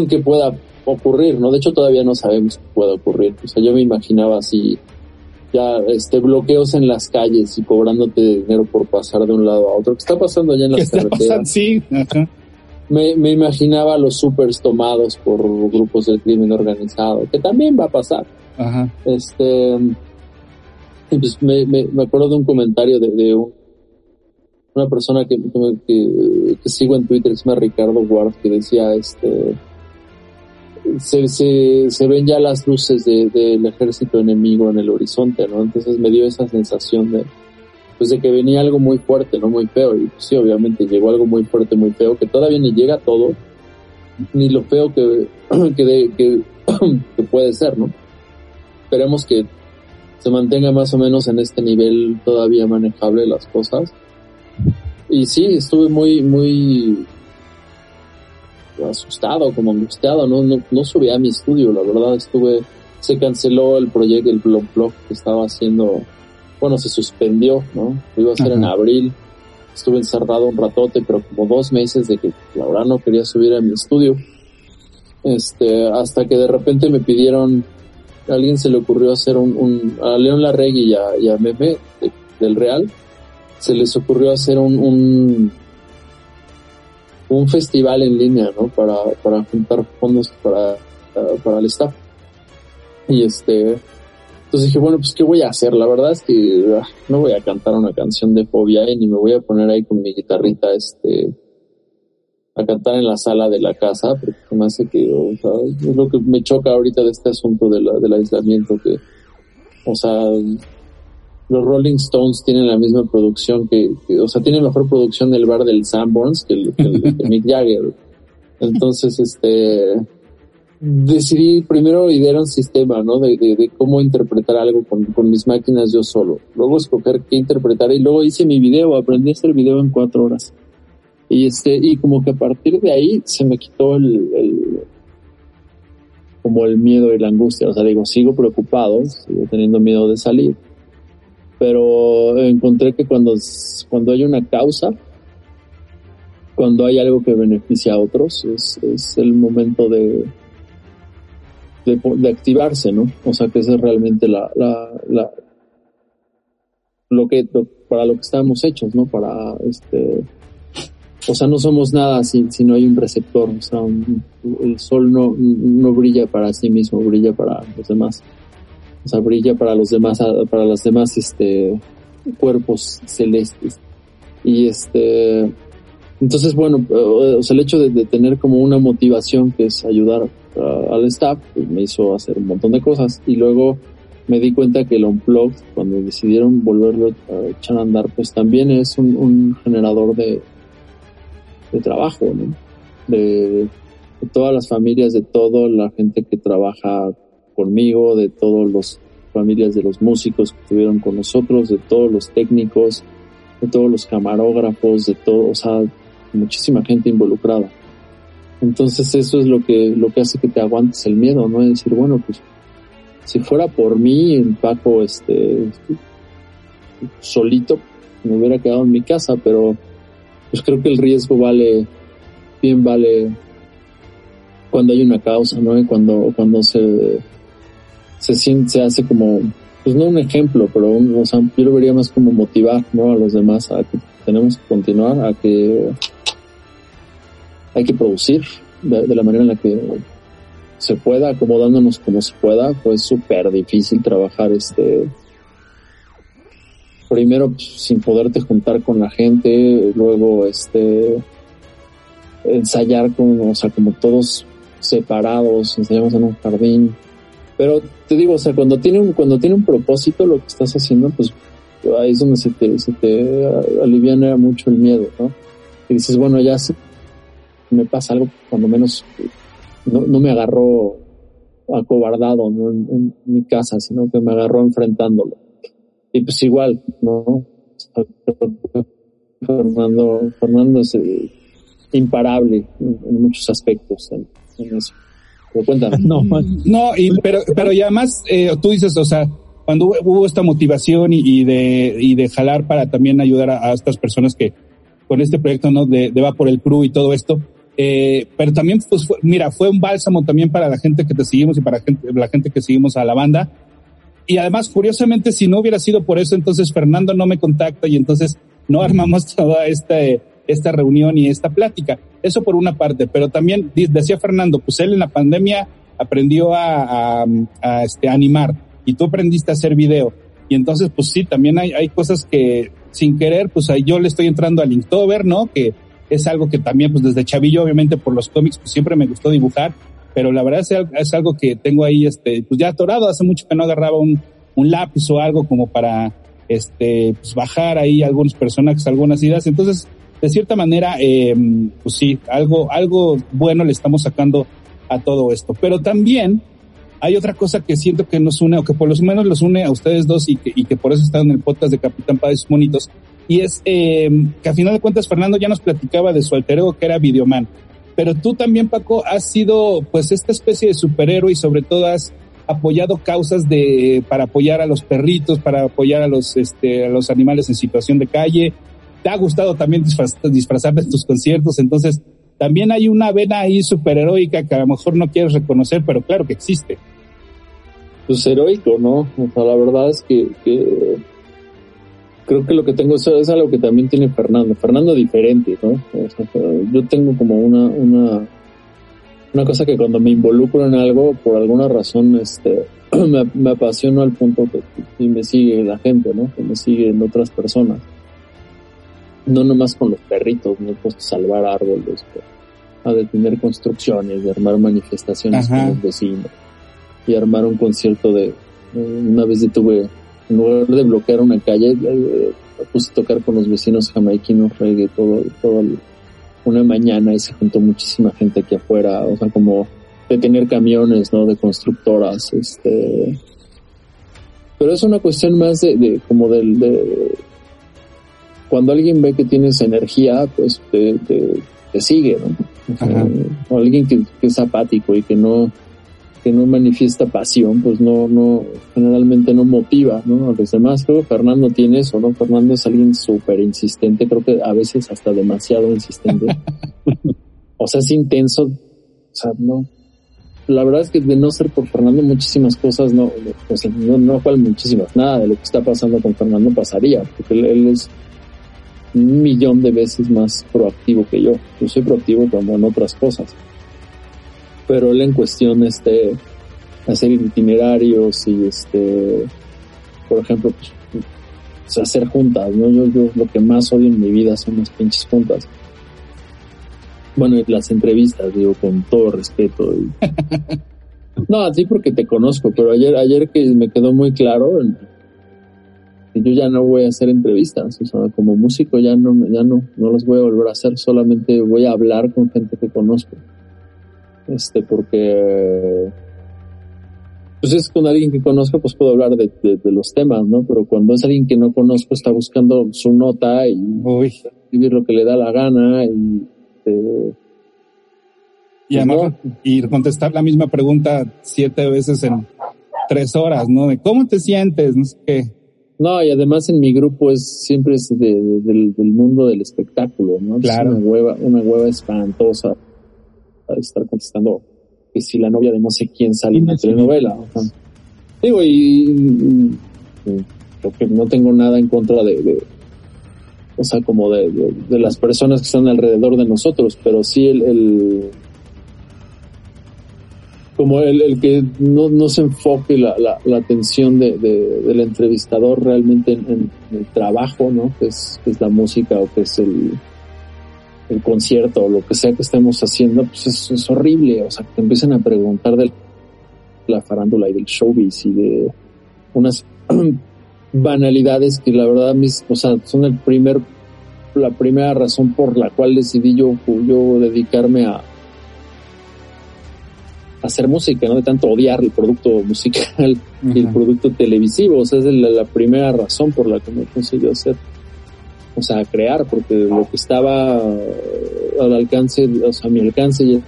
qué pueda ocurrir, ¿no? De hecho todavía no sabemos qué pueda ocurrir. O sea, yo me imaginaba así ya este bloqueos en las calles y cobrándote dinero por pasar de un lado a otro. ¿Qué está pasando allá en las carreteras? Sí, Me, me imaginaba los supers tomados por grupos del crimen organizado, que también va a pasar. Ajá. Este, pues me, me, me, acuerdo de un comentario de, de una persona que, que, que, sigo en Twitter, se llama Ricardo Ward, que decía, este, se, se, ven ya las luces del de, ejército enemigo en el horizonte, ¿no? Entonces me dio esa sensación de, pues de que venía algo muy fuerte, ¿no? Muy feo. Y sí, obviamente llegó algo muy fuerte, muy feo, que todavía ni llega todo, ni lo feo que, que, que puede ser, ¿no? Esperemos que se mantenga más o menos en este nivel todavía manejable las cosas. Y sí, estuve muy, muy asustado, como angustiado, no, no, no subí a mi estudio, la verdad estuve, se canceló el proyecto, el blog, blog que estaba haciendo, bueno, se suspendió, ¿no? Lo iba a hacer en abril, estuve encerrado un ratote, pero como dos meses de que la verdad no quería subir a mi estudio. Este, hasta que de repente me pidieron a alguien se le ocurrió hacer un, un a León Larregui y a, y a Meme del Real, se les ocurrió hacer un, un, festival en línea, ¿no? Para, para juntar fondos para, para el staff. Y este, entonces dije, bueno, pues ¿qué voy a hacer? La verdad es que ah, no voy a cantar una canción de fobia y ni me voy a poner ahí con mi guitarrita, este, a cantar en la sala de la casa, porque me hace que, o sea, es lo que me choca ahorita de este asunto de la, del aislamiento, que, o sea, los Rolling Stones tienen la misma producción que, o sea, tienen mejor producción del bar del Sanborns que el, que Mick Jagger. Entonces, este, decidí primero idear un sistema, ¿no? De, de, de, cómo interpretar algo con, con mis máquinas yo solo. Luego escoger qué interpretar y luego hice mi video, aprendí a hacer video en cuatro horas. Y este, y como que a partir de ahí se me quitó el, el como el miedo y la angustia. O sea, digo, sigo preocupado, sigo teniendo miedo de salir. Pero encontré que cuando, cuando hay una causa, cuando hay algo que beneficia a otros, es, es el momento de, de, activarse, ¿no? O sea, que esa es realmente la, la, la lo que, para lo que estamos hechos, ¿no? Para, este, o sea, no somos nada si, si no hay un receptor. O sea, el sol no, no brilla para sí mismo, brilla para los demás. O sea, brilla para los demás, para los demás, este, cuerpos celestes. Y este, entonces, bueno, o sea, el hecho de, tener como una motivación que es ayudar al staff, pues me hizo hacer un montón de cosas. Y luego me di cuenta que el Unplugged, cuando decidieron volverlo a echar a andar, pues también es un generador de, de trabajo, ¿no? De, todas las familias, de toda la gente que trabaja conmigo, de todas las familias de los músicos que estuvieron con nosotros, de todos los técnicos, de todos los camarógrafos, de todo, o sea, muchísima gente involucrada. Entonces eso es lo que, lo que hace que te aguantes el miedo, ¿no? Es decir, bueno, pues, si fuera por mí, Paco, este, solito, me hubiera quedado en mi casa, pero pues creo que el riesgo vale, bien vale cuando hay una causa, ¿no? Y cuando, cuando se, se siente, se hace como, pues no un ejemplo, pero un, o sea, yo lo vería más como motivar, ¿no? A los demás a que tenemos que continuar, a que hay que producir de, la manera en la que se pueda, acomodándonos como se pueda, pues súper difícil trabajar este primero pues, sin poderte juntar con la gente, luego este ensayar como, o sea, como todos separados, ensayamos en un jardín. Pero te digo, o sea, cuando tiene un, cuando tiene un propósito lo que estás haciendo, pues ahí es donde se te, se te aliviana mucho el miedo, ¿no? Y dices, bueno, ya se, me pasa algo, cuando menos no, no me agarró acobardado ¿no? en, mi casa, sino que me agarró enfrentándolo. Y pues igual, ¿no? Fernando, Fernando es eh, imparable en, muchos aspectos en, eso. Pero cuéntame. No, no y, pero, pero ya más, eh, tú dices, o sea, cuando hubo esta motivación y, de, y de jalar para también ayudar a, estas personas que con este proyecto, ¿no? De, de Va por el Crew y todo esto, eh, pero también, pues, mira, fue un bálsamo también para la gente que te seguimos y para la gente que seguimos a la banda. Y además, curiosamente, si no hubiera sido por eso, entonces Fernando no me contacta y entonces no armamos toda esta, esta reunión y esta plática. Eso por una parte, pero también decía Fernando, pues él en la pandemia aprendió a, a, este, animar y tú aprendiste a hacer video. Y entonces, pues sí, también hay, hay cosas que sin querer, pues ahí yo le estoy entrando a Linktober, ¿no? Que es algo que también, pues desde chavillo, obviamente por los cómics, pues siempre me gustó dibujar, pero la verdad es, algo que tengo ahí, este, pues ya atorado, hace mucho que no agarraba un, un lápiz o algo como para, este, pues bajar ahí algunos personajes, algunas ideas. Entonces, de cierta manera, eh, pues sí, algo, algo bueno le estamos sacando a todo esto. Pero también hay otra cosa que siento que nos une, o que por lo menos los une a ustedes dos y que, y que por eso están en el podcast de Capitán Padres Monitos, y es eh, que a final de cuentas Fernando ya nos platicaba de su alter ego que era Videoman. Pero tú también, Paco, has sido pues esta especie de superhéroe y sobre todo has apoyado causas de para apoyar a los perritos, para apoyar a los este a los animales en situación de calle. Te ha gustado también disfrazarte en tus conciertos, entonces también hay una vena ahí superheroica que a lo mejor no quieres reconocer, pero claro que existe. Pues heroico, ¿no? O sea, la verdad es que, que creo que lo que tengo es, algo que también tiene Fernando. Fernando diferente, ¿no? yo tengo como una, una, una cosa que cuando me involucro en algo, por alguna razón, este, me, me apasiono al punto que y me sigue la gente, ¿no? Que me siguen otras personas. No nomás con los perritos, me he puesto a salvar árboles, a detener construcciones, de armar manifestaciones con los vecinos y armar un concierto de, una vez detuve en lugar de bloquear una calle, puse a tocar con los vecinos jamaiquinos reggae todo, todo una mañana y se juntó muchísima gente aquí afuera, o sea, como de tener camiones, ¿no? De constructoras, este... Pero es una cuestión más de, de como del, de, cuando alguien ve que tienes energía, pues te, te, sigue, ¿no? O, alguien que, que, es apático y que no, que no manifiesta pasión, pues no, no, generalmente no motiva, ¿no? A los demás. Creo que Fernando tiene eso, ¿no? Fernando es alguien súper insistente, creo que a veces hasta demasiado insistente. o sea, es intenso, o sea, no. La verdad es que de no ser por Fernando muchísimas cosas no, pues no, no cual muchísimas, nada de lo que está pasando con Fernando pasaría, porque él, es un millón de veces más proactivo que yo. Yo soy proactivo como en otras cosas. Pero él en cuestión este hacer itinerarios y este por ejemplo pues, hacer juntas no yo, yo lo que más odio en mi vida son las pinches juntas. Bueno y las entrevistas digo con todo respeto no así porque te conozco pero ayer ayer que me quedó muy claro yo ya no voy a hacer entrevistas o sea como músico ya no ya no no las voy a volver a hacer solamente voy a hablar con gente que conozco este, porque pues es con alguien que conozco, pues puedo hablar de, los temas, ¿no? Pero cuando es alguien que no conozco, está buscando su nota y escribir lo que le da la gana y, este, y además, y contestar la misma pregunta siete veces en tres horas, ¿no? De cómo te sientes, no sé qué. No, y además en mi grupo es siempre es del, mundo del espectáculo, ¿no? Claro. una hueva, una hueva espantosa estar contestando que si la novia de no sé quién sale en la telenovela. digo, y, creo que no tengo nada en contra de, o sea, como de, de, las personas que están alrededor de nosotros, pero sí el, como el, el que no, no se enfoque la, la, la atención de, de- del entrevistador realmente en, el trabajo, ¿no? Que es, que es la música o que es el, el concierto o lo que sea que estemos haciendo, pues es, horrible. O sea, que te empiecen a preguntar de la farándula y del showbiz y de unas banalidades que la verdad, mis, o sea, son el primer, la primera razón por la cual decidí yo, yo dedicarme a, hacer música, ¿no? De tanto odiar el producto musical y el producto televisivo. O sea, es la, la primera razón por la que me a hacer, o sea, crear, porque lo que estaba al alcance, o sea, a mi alcance y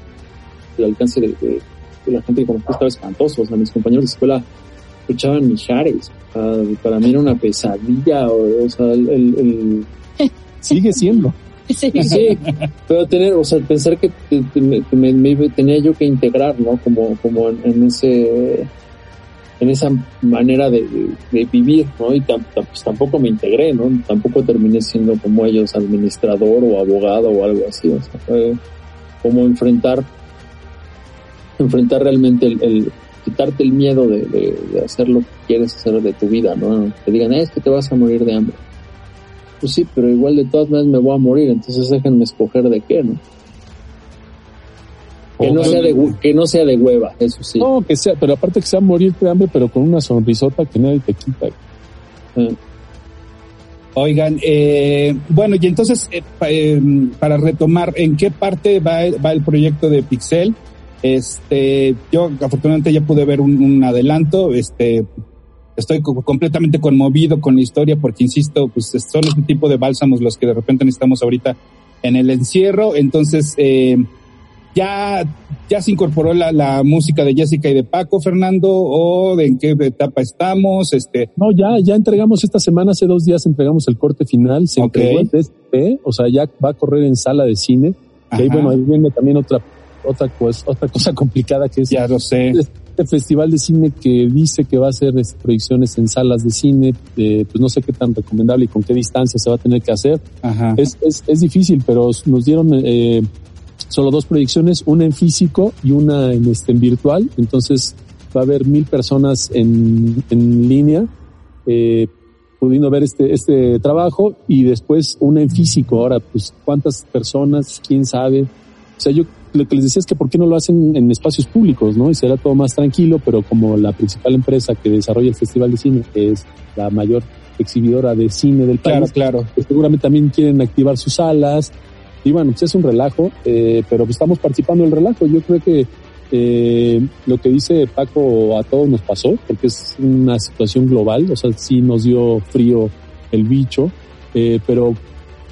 el alcance de, de- de la gente que conozco estaba espantoso. O sea, mis compañeros de escuela escuchaban Mijares. Para mí era una pesadilla, o, o sea, el- el- el, Sigue siendo. Sí. Sí, pero tener, o sea, pensar que, te- te- me, que me- me tenía yo que integrar, ¿no? Como, como en, en ese, en esa manera de, vivir, ¿no? Y tam- tam- pues tampoco me integré, ¿no? Tampoco terminé siendo como ellos, administrador o abogado o algo así, o sea, fue como enfrentar, enfrentar realmente el, el- quitarte el miedo de, de, de hacer lo que quieres hacer de tu vida, ¿no? Que digan, "Eh, es que te vas a morir de hambre. Pues sí, pero igual de todas maneras me voy a morir, entonces déjenme escoger de qué, ¿no? Que no, sea de, que no sea de hueva, eso sí. No, que sea, pero aparte que sea morir de hambre, pero con una sonrisota que nadie te quita. Eh, Oigan, eh, bueno, y entonces, eh, pa- eh, para retomar, ¿en qué parte va, el- va el proyecto de Pixel? Este, yo afortunadamente ya pude ver un, un adelanto, este, estoy co- completamente conmovido con la historia porque, insisto, pues son este tipo de bálsamos los que de repente necesitamos ahorita en el encierro, entonces, eh, ya, ya se incorporó la, la música de Jessica y de Paco, Fernando, o de en qué etapa estamos, este, No, ya, ya entregamos esta semana, hace dos días entregamos el corte final, se Ok. entregó el DSP, o sea, ya va a correr en sala de cine. Y ahí, Ajá. bueno, ahí viene también otra, otra, pues, otra cosa complicada que es ya lo sé. Este festival de cine que dice que va a hacer este, proyecciones en salas de cine, eh, pues no sé qué tan recomendable y con qué distancia se va a tener que hacer. Ajá. Es, es, es difícil, pero nos dieron eh, solo dos proyecciones, una en físico y una en, este, en virtual. Entonces va a haber mil personas en, en línea eh, pudiendo ver este, este trabajo y después una en físico. Ahora, pues, ¿cuántas personas? ¿Quién sabe? O sea, yo lo que les decía es que por qué no lo hacen en espacios públicos, ¿no? Y será todo más tranquilo, pero como la principal empresa que desarrolla el Festival de Cine, que es la mayor exhibidora de cine del Claro, país, claro. pues seguramente también quieren activar sus salas. Y bueno, pues es un relajo, eh, pero pues estamos participando del relajo. Yo creo que eh, lo que dice Paco a todos nos pasó, porque es una situación global, o sea, sí nos dio frío el bicho, eh, pero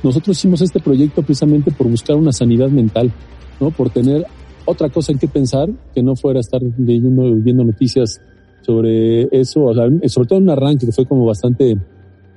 nosotros hicimos este proyecto precisamente por buscar una sanidad mental, ¿no? Por tener otra cosa en que pensar que no fuera estar leyendo, viendo noticias sobre eso, o sea, sobre todo un arranque que fue como bastante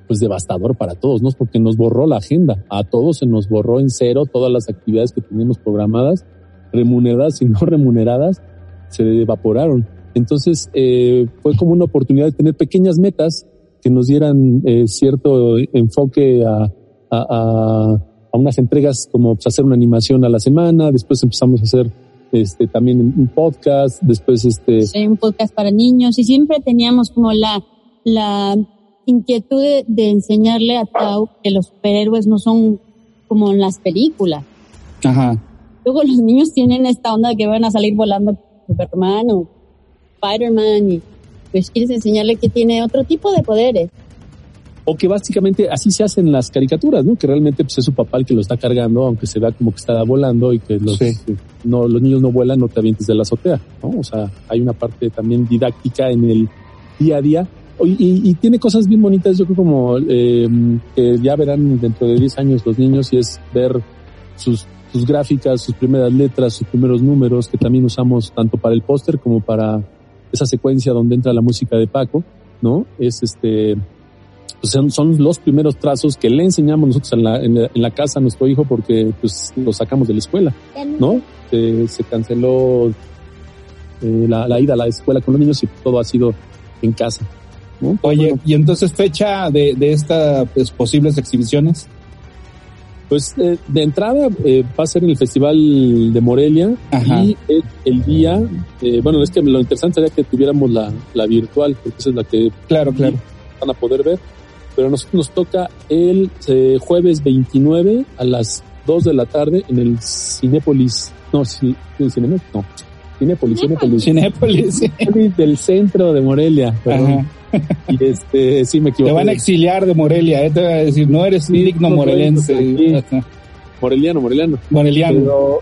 pues devastador para todos, ¿no? Porque nos borró la agenda, a todos se nos borró en cero todas las actividades que teníamos programadas, remuneradas y no remuneradas, se evaporaron. Entonces eh, fue como una oportunidad de tener pequeñas metas que nos dieran eh, cierto enfoque a, a, a, a unas entregas como pues, hacer una animación a la semana, después empezamos a hacer este también un podcast, después este Sí, un podcast para niños y siempre teníamos como la, la inquietud de, de enseñarle a Tau que los superhéroes no son como en las películas. Ajá. Luego los niños tienen esta onda de que van a salir volando Superman o Spider-Man y pues quieres enseñarle que tiene otro tipo de poderes. O que básicamente así se hacen las caricaturas, ¿no? Que realmente pues, es su papá el que lo está cargando, aunque se vea como que está volando y que los, Sí. no, los niños no vuelan, no te avientes de la azotea, ¿no? O sea, hay una parte también didáctica en el día a día. Y, y- y tiene cosas bien bonitas, yo creo como eh, que ya verán dentro de 10 años los niños y es ver sus, sus gráficas, sus primeras letras, sus primeros números que también usamos tanto para el póster como para esa secuencia donde entra la música de Paco, ¿no? Es este, pues son, son los primeros trazos que le enseñamos nosotros en la, en la, en la casa a nuestro hijo porque pues lo sacamos de la escuela, ¿no? Eh, se canceló eh, la, la ida a la escuela con los niños y todo ha sido en casa. ¿no? Oye, Bueno, y entonces fecha de, de estas pues, posibles exhibiciones. Pues eh, de entrada eh, va a ser en el Festival de Morelia y el, día, eh, bueno, es que lo interesante sería que tuviéramos la, la virtual, porque esa es la que claro, claro. van a poder ver, pero a nosotros nos toca el jueves 29 a las 2 de la tarde en el Cinépolis, no, sí, Cinépolis, no, Cinépolis, Cinépolis. Cinépolis. Del centro de Morelia, perdón. Y este, sí me equivoqué. Te van a exiliar de Morelia, ¿eh? te voy a decir, no eres digno morelense. Moreliano, moreliano. Moreliano. Pero,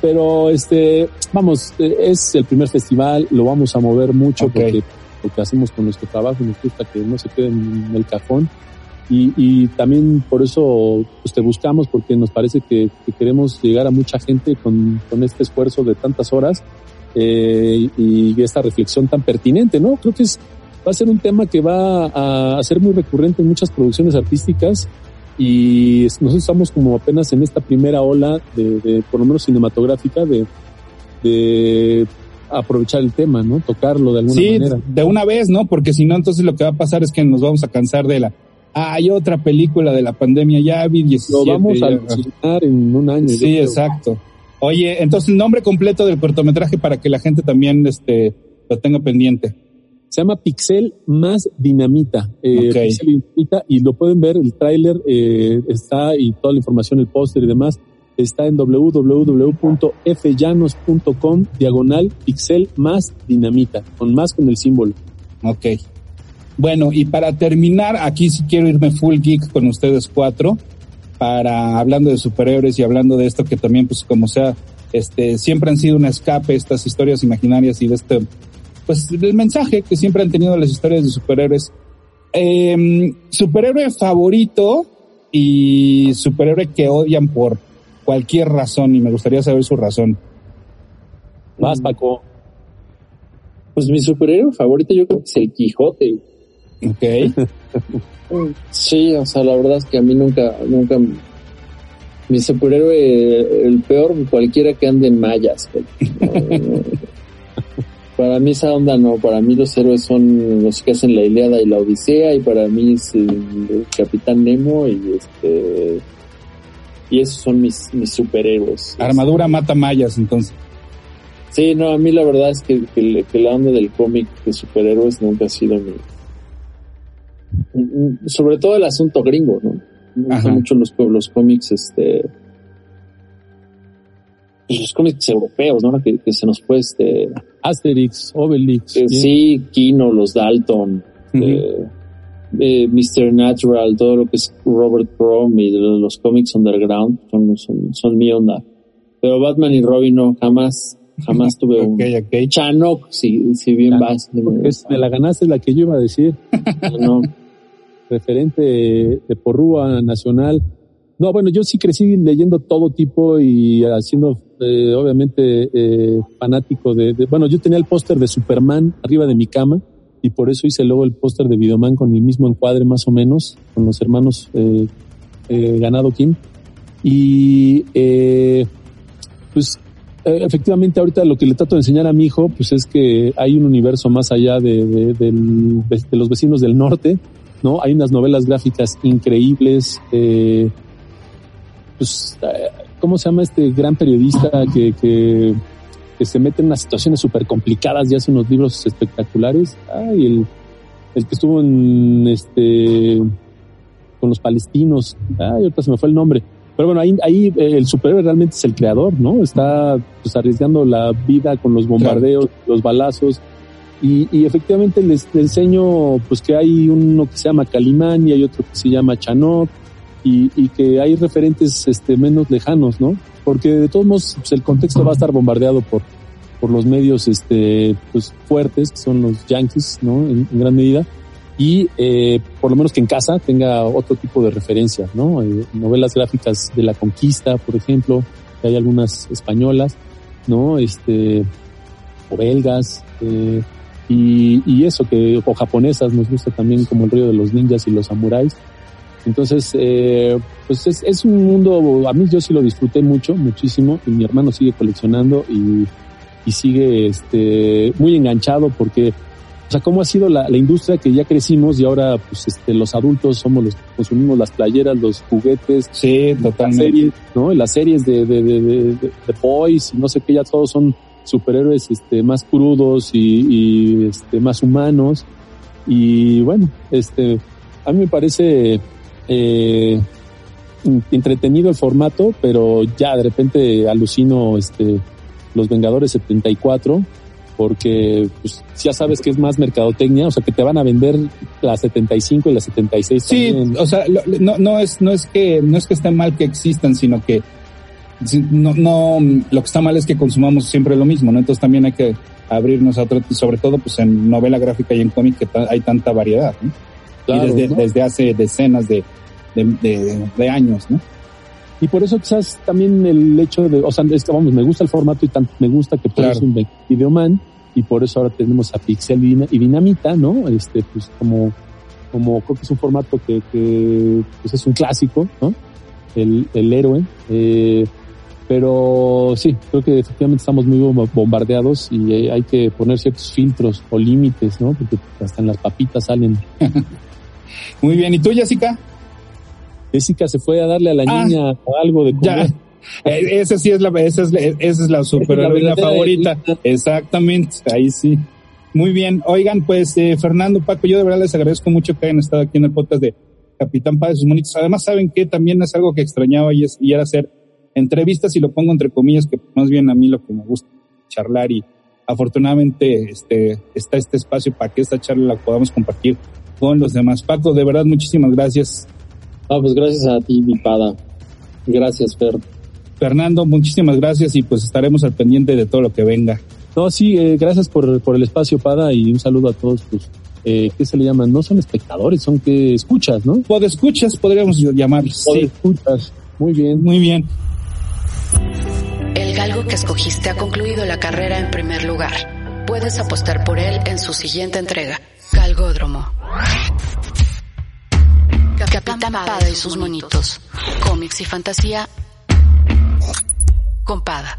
pero, este, vamos, es el primer festival, lo vamos a mover mucho porque lo que hacemos con nuestro trabajo nos gusta que no se quede en el cajón. Y, y también por eso pues, te buscamos porque nos parece que, que queremos llegar a mucha gente con, con este esfuerzo de tantas horas eh, y esta reflexión tan pertinente, ¿no? Creo que es, va a ser un tema que va a, ser muy recurrente en muchas producciones artísticas y nosotros estamos como apenas en esta primera ola de, por lo menos cinematográfica, de, de aprovechar el tema, ¿no? Tocarlo de alguna sí, manera. de una vez, ¿no? Porque si no, entonces lo que va a pasar es que nos vamos a cansar de la... Ah, hay otra película de la pandemia, ya vi 17. Lo vamos a alucinar en un año. Sí, exacto. Oye, entonces el nombre completo del cortometraje para que la gente también este, lo tenga pendiente. Se llama Pixel más Dinamita. Eh, Pixel Dinamita y lo pueden ver, el tráiler eh, está y toda la información, el póster y demás está en www.fllanos.com diagonal pixel más dinamita, con más con el símbolo. Ok. Bueno, y para terminar, aquí sí quiero irme full geek con ustedes cuatro para hablando de superhéroes y hablando de esto que también pues como sea este siempre han sido un escape estas historias imaginarias y de este pues el mensaje que siempre han tenido las historias de superhéroes eh, superhéroe favorito y superhéroe que odian por cualquier razón y me gustaría saber su razón. Más Paco. Pues mi superhéroe favorito yo creo que es el Quijote. Ok. Sí, o sea, la verdad es que a mí nunca, nunca, mi superhéroe, el peor, cualquiera que ande en mallas. para mí esa onda no, para mí los héroes son los que hacen la Iliada y la Odisea y para mí es el, Capitán Nemo y este y esos son mis, mis superhéroes. Armadura mata mallas entonces. Sí, no, a mí la verdad es que, que, que la onda del cómic de superhéroes nunca ha sido mi, sobre todo el asunto gringo, ¿no? Me gustan mucho los, los cómics, este, pues, los cómics europeos, ¿no? Que, se nos fue este... Asterix, Obelix. Eh, sí, Kino, los Dalton, eh, eh, Mr. Natural, todo lo que es Robert Crumb y los, cómics underground son, son, son, mi onda. Pero Batman y Robin no, jamás, jamás tuve un... Okay. Chanok, si, si bien vas. Me la ganaste la que yo iba a decir. no referente de porrúa nacional. No, bueno, yo sí crecí leyendo todo tipo y haciendo, eh, obviamente, eh, fanático de, bueno, yo tenía el póster de Superman arriba de mi cama y por eso hice luego el póster de Videoman con mi mismo encuadre más o menos, con los hermanos eh, Ganado Kim. Y pues efectivamente ahorita lo que le trato de enseñar a mi hijo pues es que hay un universo más allá de, de los vecinos del norte ¿no? Hay unas novelas gráficas increíbles. Eh, pues, eh, ¿cómo se llama este gran periodista que, se mete en unas situaciones súper complicadas y hace unos libros espectaculares? Ay, el, el que estuvo en este con los palestinos. Ay, ahorita se me fue el nombre. Pero bueno, ahí, ahí eh, el superhéroe realmente es el creador, ¿no? Está pues, arriesgando la vida con los bombardeos, los balazos y, y efectivamente les, enseño pues que hay uno que se llama Calimán y hay otro que se llama Chanot y, y que hay referentes este, menos lejanos, ¿no? Porque de todos modos pues, el contexto va a estar bombardeado por, por los medios este, pues, fuertes, que son los yankees, ¿no? En, gran medida. Y eh, por lo menos que en casa tenga otro tipo de referencia, ¿no? Eh, novelas gráficas de la conquista, por ejemplo, hay algunas españolas, ¿no? Este, o belgas, eh, y, eso, que, o japonesas, nos gusta también como el río de los ninjas y los samuráis. Entonces, eh, pues es, es, un mundo, a mí yo sí lo disfruté mucho, muchísimo, y mi hermano sigue coleccionando y, y sigue este, muy enganchado porque sea, cómo ha sido la, la industria que ya crecimos y ahora pues este, los adultos somos los que consumimos las playeras, los juguetes, sí, totalmente. Las series, ¿no? Las series de, de, de, de, de Boys y no sé qué, ya todos son superhéroes este, más crudos y, y este, más humanos. Y bueno, este, a mí me parece eh, entretenido el formato, pero ya de repente alucino este, los Vengadores 74 porque pues ya sabes que es más mercadotecnia, o sea que te van a vender la 75 y la 76 Sí, o sea, no, no es no es que no es que esté mal que existan, sino que no, no lo que está mal es que consumamos siempre lo mismo, ¿no? Entonces también hay que abrirnos a otro, sobre todo pues en novela gráfica y en cómic que hay tanta variedad, ¿no? Claro, y desde, ¿no? desde hace decenas de, de, de, de años, ¿no? Y por eso quizás también el hecho de, o sea, es que vamos, me gusta el formato y tanto me gusta que claro. un videoman y por eso ahora tenemos a Pixel y Dinamita, ¿no? Este, pues como, como creo que es un formato que, que pues es un clásico, ¿no? El, el héroe. Eh, pero sí, creo que efectivamente estamos muy bombardeados y hay que poner ciertos filtros o límites, ¿no? Porque hasta en las papitas salen. muy bien, ¿y tú, Jessica? Jessica se fue a darle a la ah, niña algo de comer. Ya. Esa sí es la, esa es, esa es la superheroína favorita. Exactamente, ahí sí. Muy bien. Oigan, pues, eh, Fernando, Paco, yo de verdad les agradezco mucho que hayan estado aquí en el podcast de Capitán Padre sus monitos. Además, saben que también es algo que extrañaba y, es, y era hacer entrevistas y lo pongo entre comillas, que más bien a mí lo que me gusta charlar y afortunadamente este, está este espacio para que esta charla la podamos compartir con los demás. Paco, de verdad, muchísimas gracias. Ah, pues gracias a ti, mi pada. Gracias, Fer. Fernando, muchísimas gracias y pues estaremos al pendiente de todo lo que venga. No, sí, eh, gracias por, por el espacio, Pada, y un saludo a todos, pues, eh, ¿qué se le llaman? No son espectadores, son que escuchas, ¿no? Pod escuchas, podríamos llamarlos. Sí. escuchas. Muy bien. Muy bien. El galgo que escogiste ha concluido la carrera en primer lugar. Puedes apostar por él en su siguiente entrega. Galgódromo. Capitán Pada y sus monitos. Cómics y fantasía. Compada.